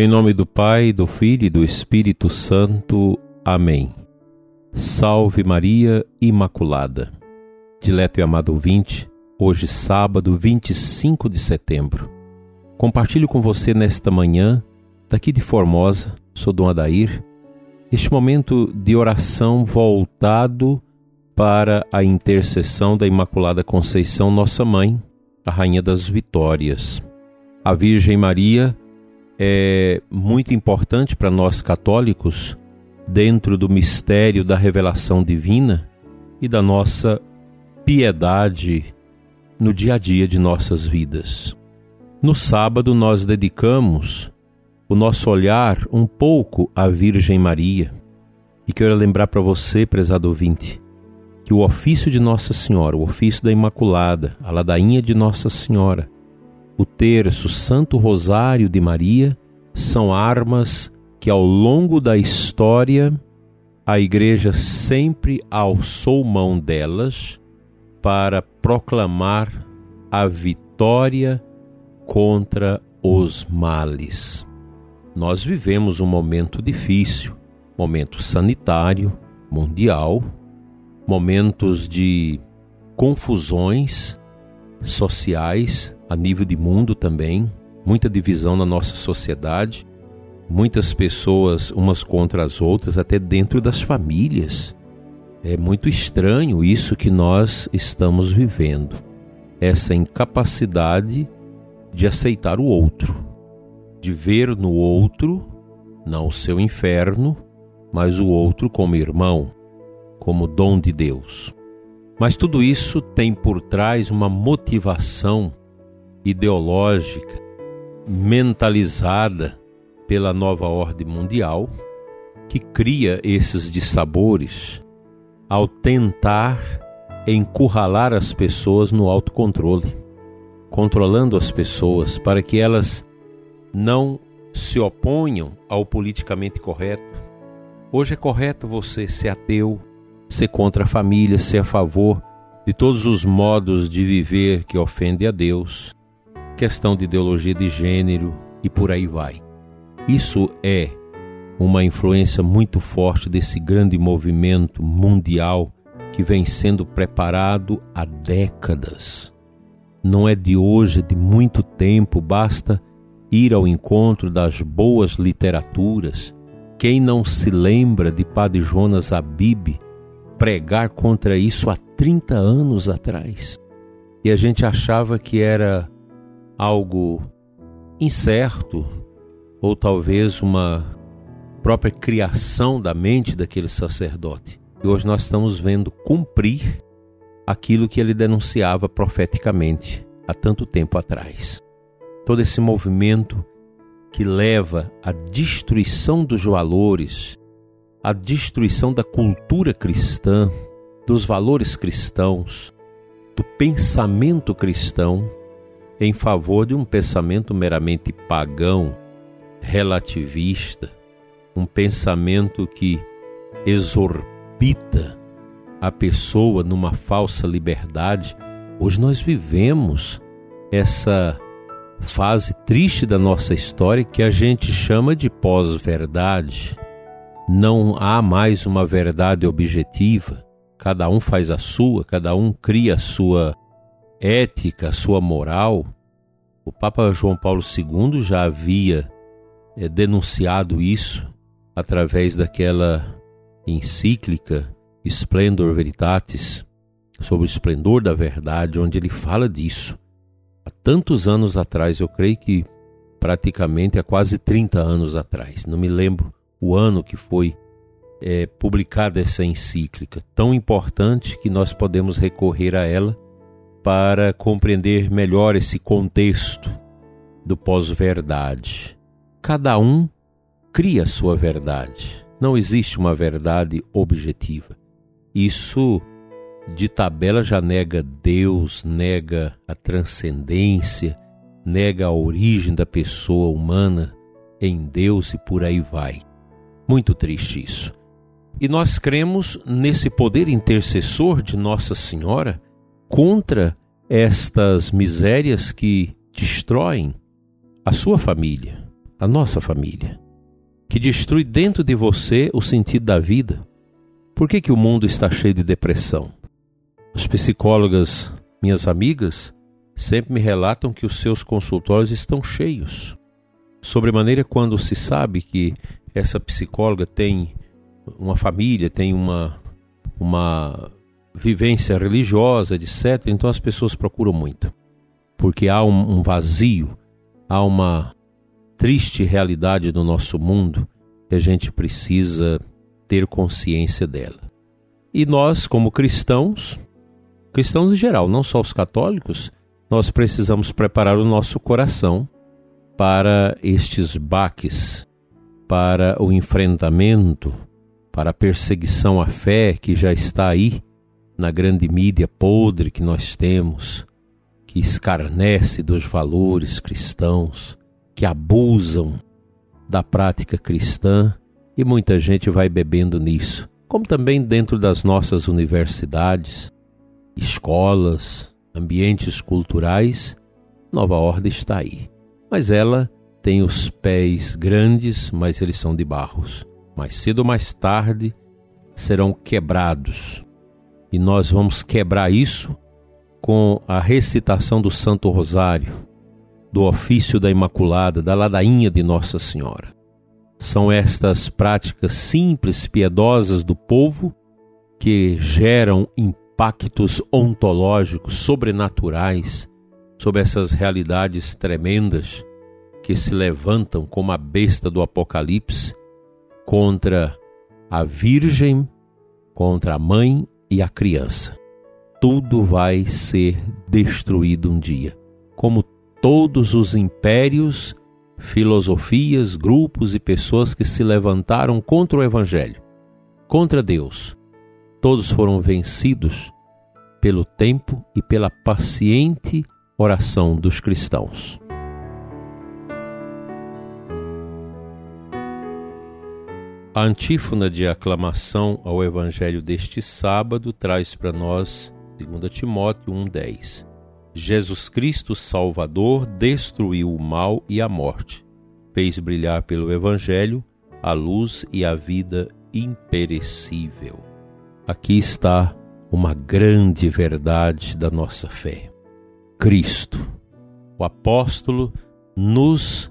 Em nome do Pai, do Filho e do Espírito Santo. Amém. Salve Maria Imaculada. Dileto e amado ouvinte, hoje sábado 25 de setembro. Compartilho com você nesta manhã, daqui de Formosa, sou Dom Adair, este momento de oração voltado para a intercessão da Imaculada Conceição, nossa mãe, a Rainha das Vitórias. A Virgem Maria é muito importante para nós católicos dentro do mistério da revelação divina e da nossa piedade no dia a dia de nossas vidas. No sábado, nós dedicamos o nosso olhar um pouco à Virgem Maria. E quero lembrar para você, prezado ouvinte, que o ofício de Nossa Senhora, o ofício da Imaculada, a ladainha de Nossa Senhora, o terço Santo Rosário de Maria são armas que ao longo da história a Igreja sempre alçou mão delas para proclamar a vitória contra os males. Nós vivemos um momento difícil, momento sanitário, mundial, momentos de confusões sociais, a nível de mundo também, muita divisão na nossa sociedade, muitas pessoas umas contra as outras, até dentro das famílias. É muito estranho isso que nós estamos vivendo, essa incapacidade de aceitar o outro, de ver no outro não o seu inferno, mas o outro como irmão, como dom de Deus. Mas tudo isso tem por trás uma motivação ideológica, mentalizada pela nova ordem mundial, que cria esses dissabores ao tentar encurralar as pessoas no autocontrole, controlando as pessoas para que elas não se oponham ao politicamente correto. Hoje é correto você ser ateu, ser contra a família, ser a favor de todos os modos de viver que ofendem a Deus, questão de ideologia de gênero e por aí vai. Isso é uma influência muito forte desse grande movimento mundial que vem sendo preparado há décadas. Não é de hoje, é de muito tempo, basta ir ao encontro das boas literaturas. Quem não se lembra de Padre Jonas Abib pregar contra isso há 30 anos atrás. E a gente achava que era algo incerto, ou talvez uma própria criação da mente daquele sacerdote. E hoje nós estamos vendo cumprir aquilo que ele denunciava profeticamente há tanto tempo atrás. Todo esse movimento que leva à destruição dos valores, a destruição da cultura cristã, dos valores cristãos, do pensamento cristão, em favor de um pensamento meramente pagão, relativista, um pensamento que exorbita a pessoa numa falsa liberdade. Hoje nós vivemos essa fase triste da nossa história que a gente chama de pós-verdade não há mais uma verdade objetiva, cada um faz a sua, cada um cria a sua ética, sua moral. O Papa João Paulo II já havia é, denunciado isso através daquela encíclica Splendor Veritatis, sobre o esplendor da verdade, onde ele fala disso. Há tantos anos atrás, eu creio que praticamente há quase 30 anos atrás, não me lembro o ano que foi é, publicada essa encíclica, tão importante que nós podemos recorrer a ela para compreender melhor esse contexto do pós-verdade. Cada um cria sua verdade. Não existe uma verdade objetiva. Isso de tabela já nega Deus, nega a transcendência, nega a origem da pessoa humana em Deus e por aí vai. Muito triste isso. E nós cremos nesse poder intercessor de Nossa Senhora contra estas misérias que destroem a sua família, a nossa família, que destrui dentro de você o sentido da vida. Por que, que o mundo está cheio de depressão? As psicólogas, minhas amigas, sempre me relatam que os seus consultórios estão cheios. Sobremaneira quando se sabe que essa psicóloga tem uma família, tem uma, uma vivência religiosa, etc., então as pessoas procuram muito. Porque há um, um vazio, há uma triste realidade do nosso mundo que a gente precisa ter consciência dela. E nós, como cristãos, cristãos em geral, não só os católicos, nós precisamos preparar o nosso coração para estes baques, para o enfrentamento, para a perseguição à fé que já está aí na grande mídia podre que nós temos, que escarnece dos valores cristãos, que abusam da prática cristã e muita gente vai bebendo nisso, como também dentro das nossas universidades, escolas, ambientes culturais, Nova Ordem está aí. Mas ela tem os pés grandes, mas eles são de barros. Mais cedo ou mais tarde serão quebrados. E nós vamos quebrar isso com a recitação do Santo Rosário, do ofício da Imaculada, da ladainha de Nossa Senhora. São estas práticas simples, piedosas do povo que geram impactos ontológicos sobrenaturais sobre essas realidades tremendas que se levantam como a besta do Apocalipse contra a Virgem, contra a mãe e a criança. Tudo vai ser destruído um dia, como todos os impérios, filosofias, grupos e pessoas que se levantaram contra o Evangelho, contra Deus. Todos foram vencidos pelo tempo e pela paciente oração dos cristãos. A antífona de aclamação ao Evangelho deste sábado traz para nós 2 Timóteo 1,10. Jesus Cristo Salvador destruiu o mal e a morte, fez brilhar pelo Evangelho a luz e a vida imperecível. Aqui está uma grande verdade da nossa fé. Cristo, o apóstolo, nos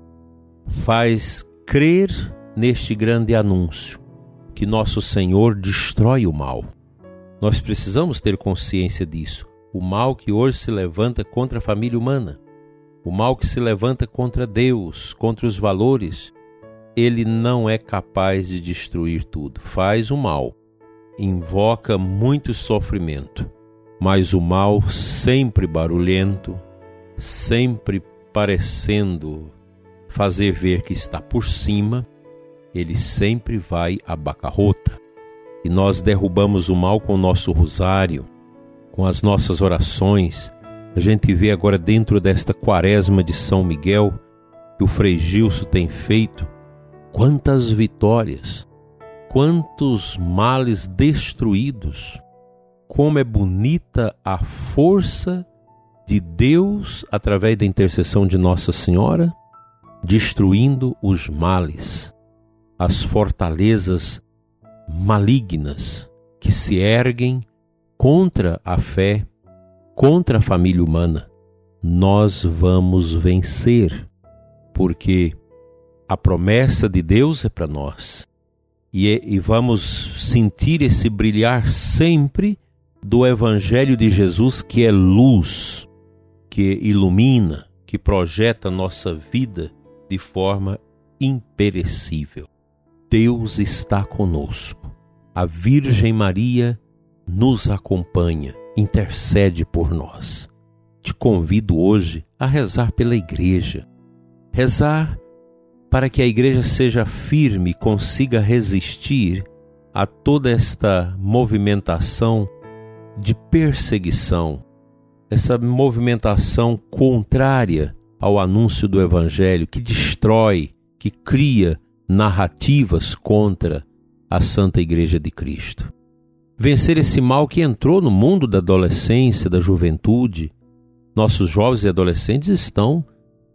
faz crer neste grande anúncio que nosso Senhor destrói o mal. Nós precisamos ter consciência disso. O mal que hoje se levanta contra a família humana, o mal que se levanta contra Deus, contra os valores, ele não é capaz de destruir tudo. Faz o mal, invoca muito sofrimento, mas o mal sempre barulhento, sempre parecendo fazer ver que está por cima, ele sempre vai à bacarrota. E nós derrubamos o mal com o nosso rosário, com as nossas orações. A gente vê agora dentro desta quaresma de São Miguel que o Frei Gilson tem feito, quantas vitórias, quantos males destruídos como é bonita a força de Deus através da intercessão de Nossa Senhora, destruindo os males, as fortalezas malignas que se erguem contra a fé, contra a família humana. Nós vamos vencer, porque a promessa de Deus é para nós. E, é, e vamos sentir esse brilhar sempre do Evangelho de Jesus, que é luz, que ilumina, que projeta nossa vida de forma imperecível. Deus está conosco. A Virgem Maria nos acompanha, intercede por nós. Te convido hoje a rezar pela igreja. Rezar para que a igreja seja firme e consiga resistir a toda esta movimentação de perseguição, essa movimentação contrária ao anúncio do Evangelho, que destrói, que cria narrativas contra a Santa Igreja de Cristo. Vencer esse mal que entrou no mundo da adolescência, da juventude. Nossos jovens e adolescentes estão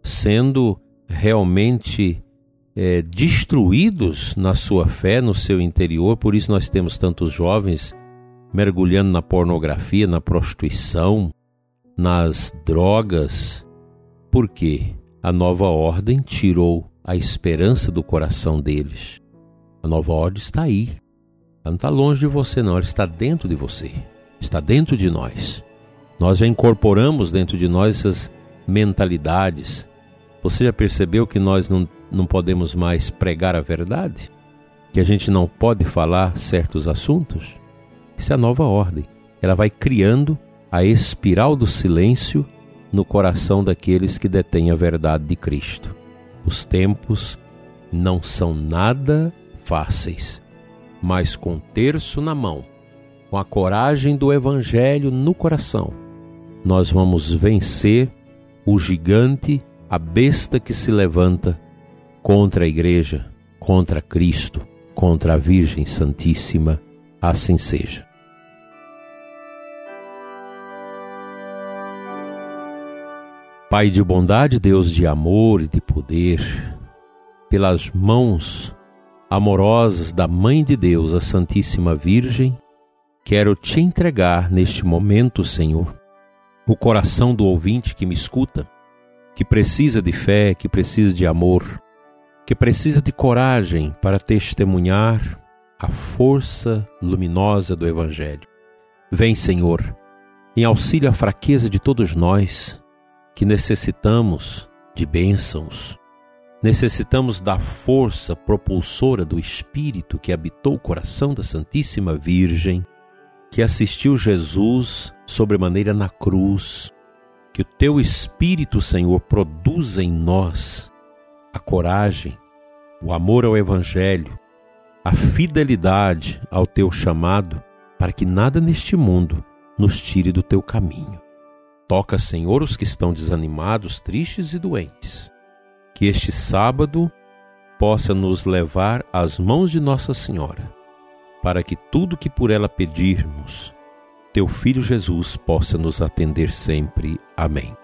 sendo realmente é, destruídos na sua fé, no seu interior, por isso nós temos tantos jovens mergulhando na pornografia, na prostituição, nas drogas. Por quê? A nova ordem tirou a esperança do coração deles. A nova ordem está aí. Ela não está longe de você, não, ela está dentro de você, está dentro de nós. Nós já incorporamos dentro de nós essas mentalidades. Você já percebeu que nós não, não podemos mais pregar a verdade? Que a gente não pode falar certos assuntos? Isso é a nova ordem. Ela vai criando a espiral do silêncio no coração daqueles que detêm a verdade de Cristo. Os tempos não são nada fáceis, mas com terço na mão, com a coragem do Evangelho no coração, nós vamos vencer o gigante, a besta que se levanta contra a Igreja, contra Cristo, contra a Virgem Santíssima. Assim seja. Pai de bondade, Deus de amor e de poder, pelas mãos amorosas da Mãe de Deus, a Santíssima Virgem, quero te entregar neste momento, Senhor, o coração do ouvinte que me escuta, que precisa de fé, que precisa de amor, que precisa de coragem para testemunhar a força luminosa do Evangelho. Vem, Senhor, em auxílio à fraqueza de todos nós que necessitamos de bênçãos, necessitamos da força propulsora do Espírito que habitou o coração da Santíssima Virgem, que assistiu Jesus sobremaneira na cruz, que o teu Espírito, Senhor, produza em nós a coragem, o amor ao Evangelho, a fidelidade ao teu chamado, para que nada neste mundo nos tire do teu caminho. Toca, Senhor, os que estão desanimados, tristes e doentes. Que este sábado possa nos levar às mãos de Nossa Senhora, para que tudo que por ela pedirmos, teu Filho Jesus possa nos atender sempre. Amém.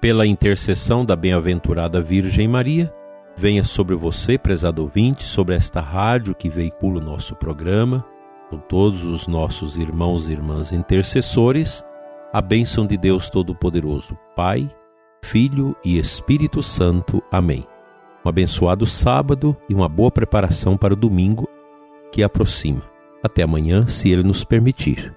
Pela intercessão da bem-aventurada Virgem Maria, venha sobre você, prezado ouvinte, sobre esta rádio que veicula o nosso programa, com todos os nossos irmãos e irmãs intercessores, a bênção de Deus Todo-Poderoso, Pai, Filho e Espírito Santo. Amém. Um abençoado sábado e uma boa preparação para o domingo que aproxima. Até amanhã, se Ele nos permitir.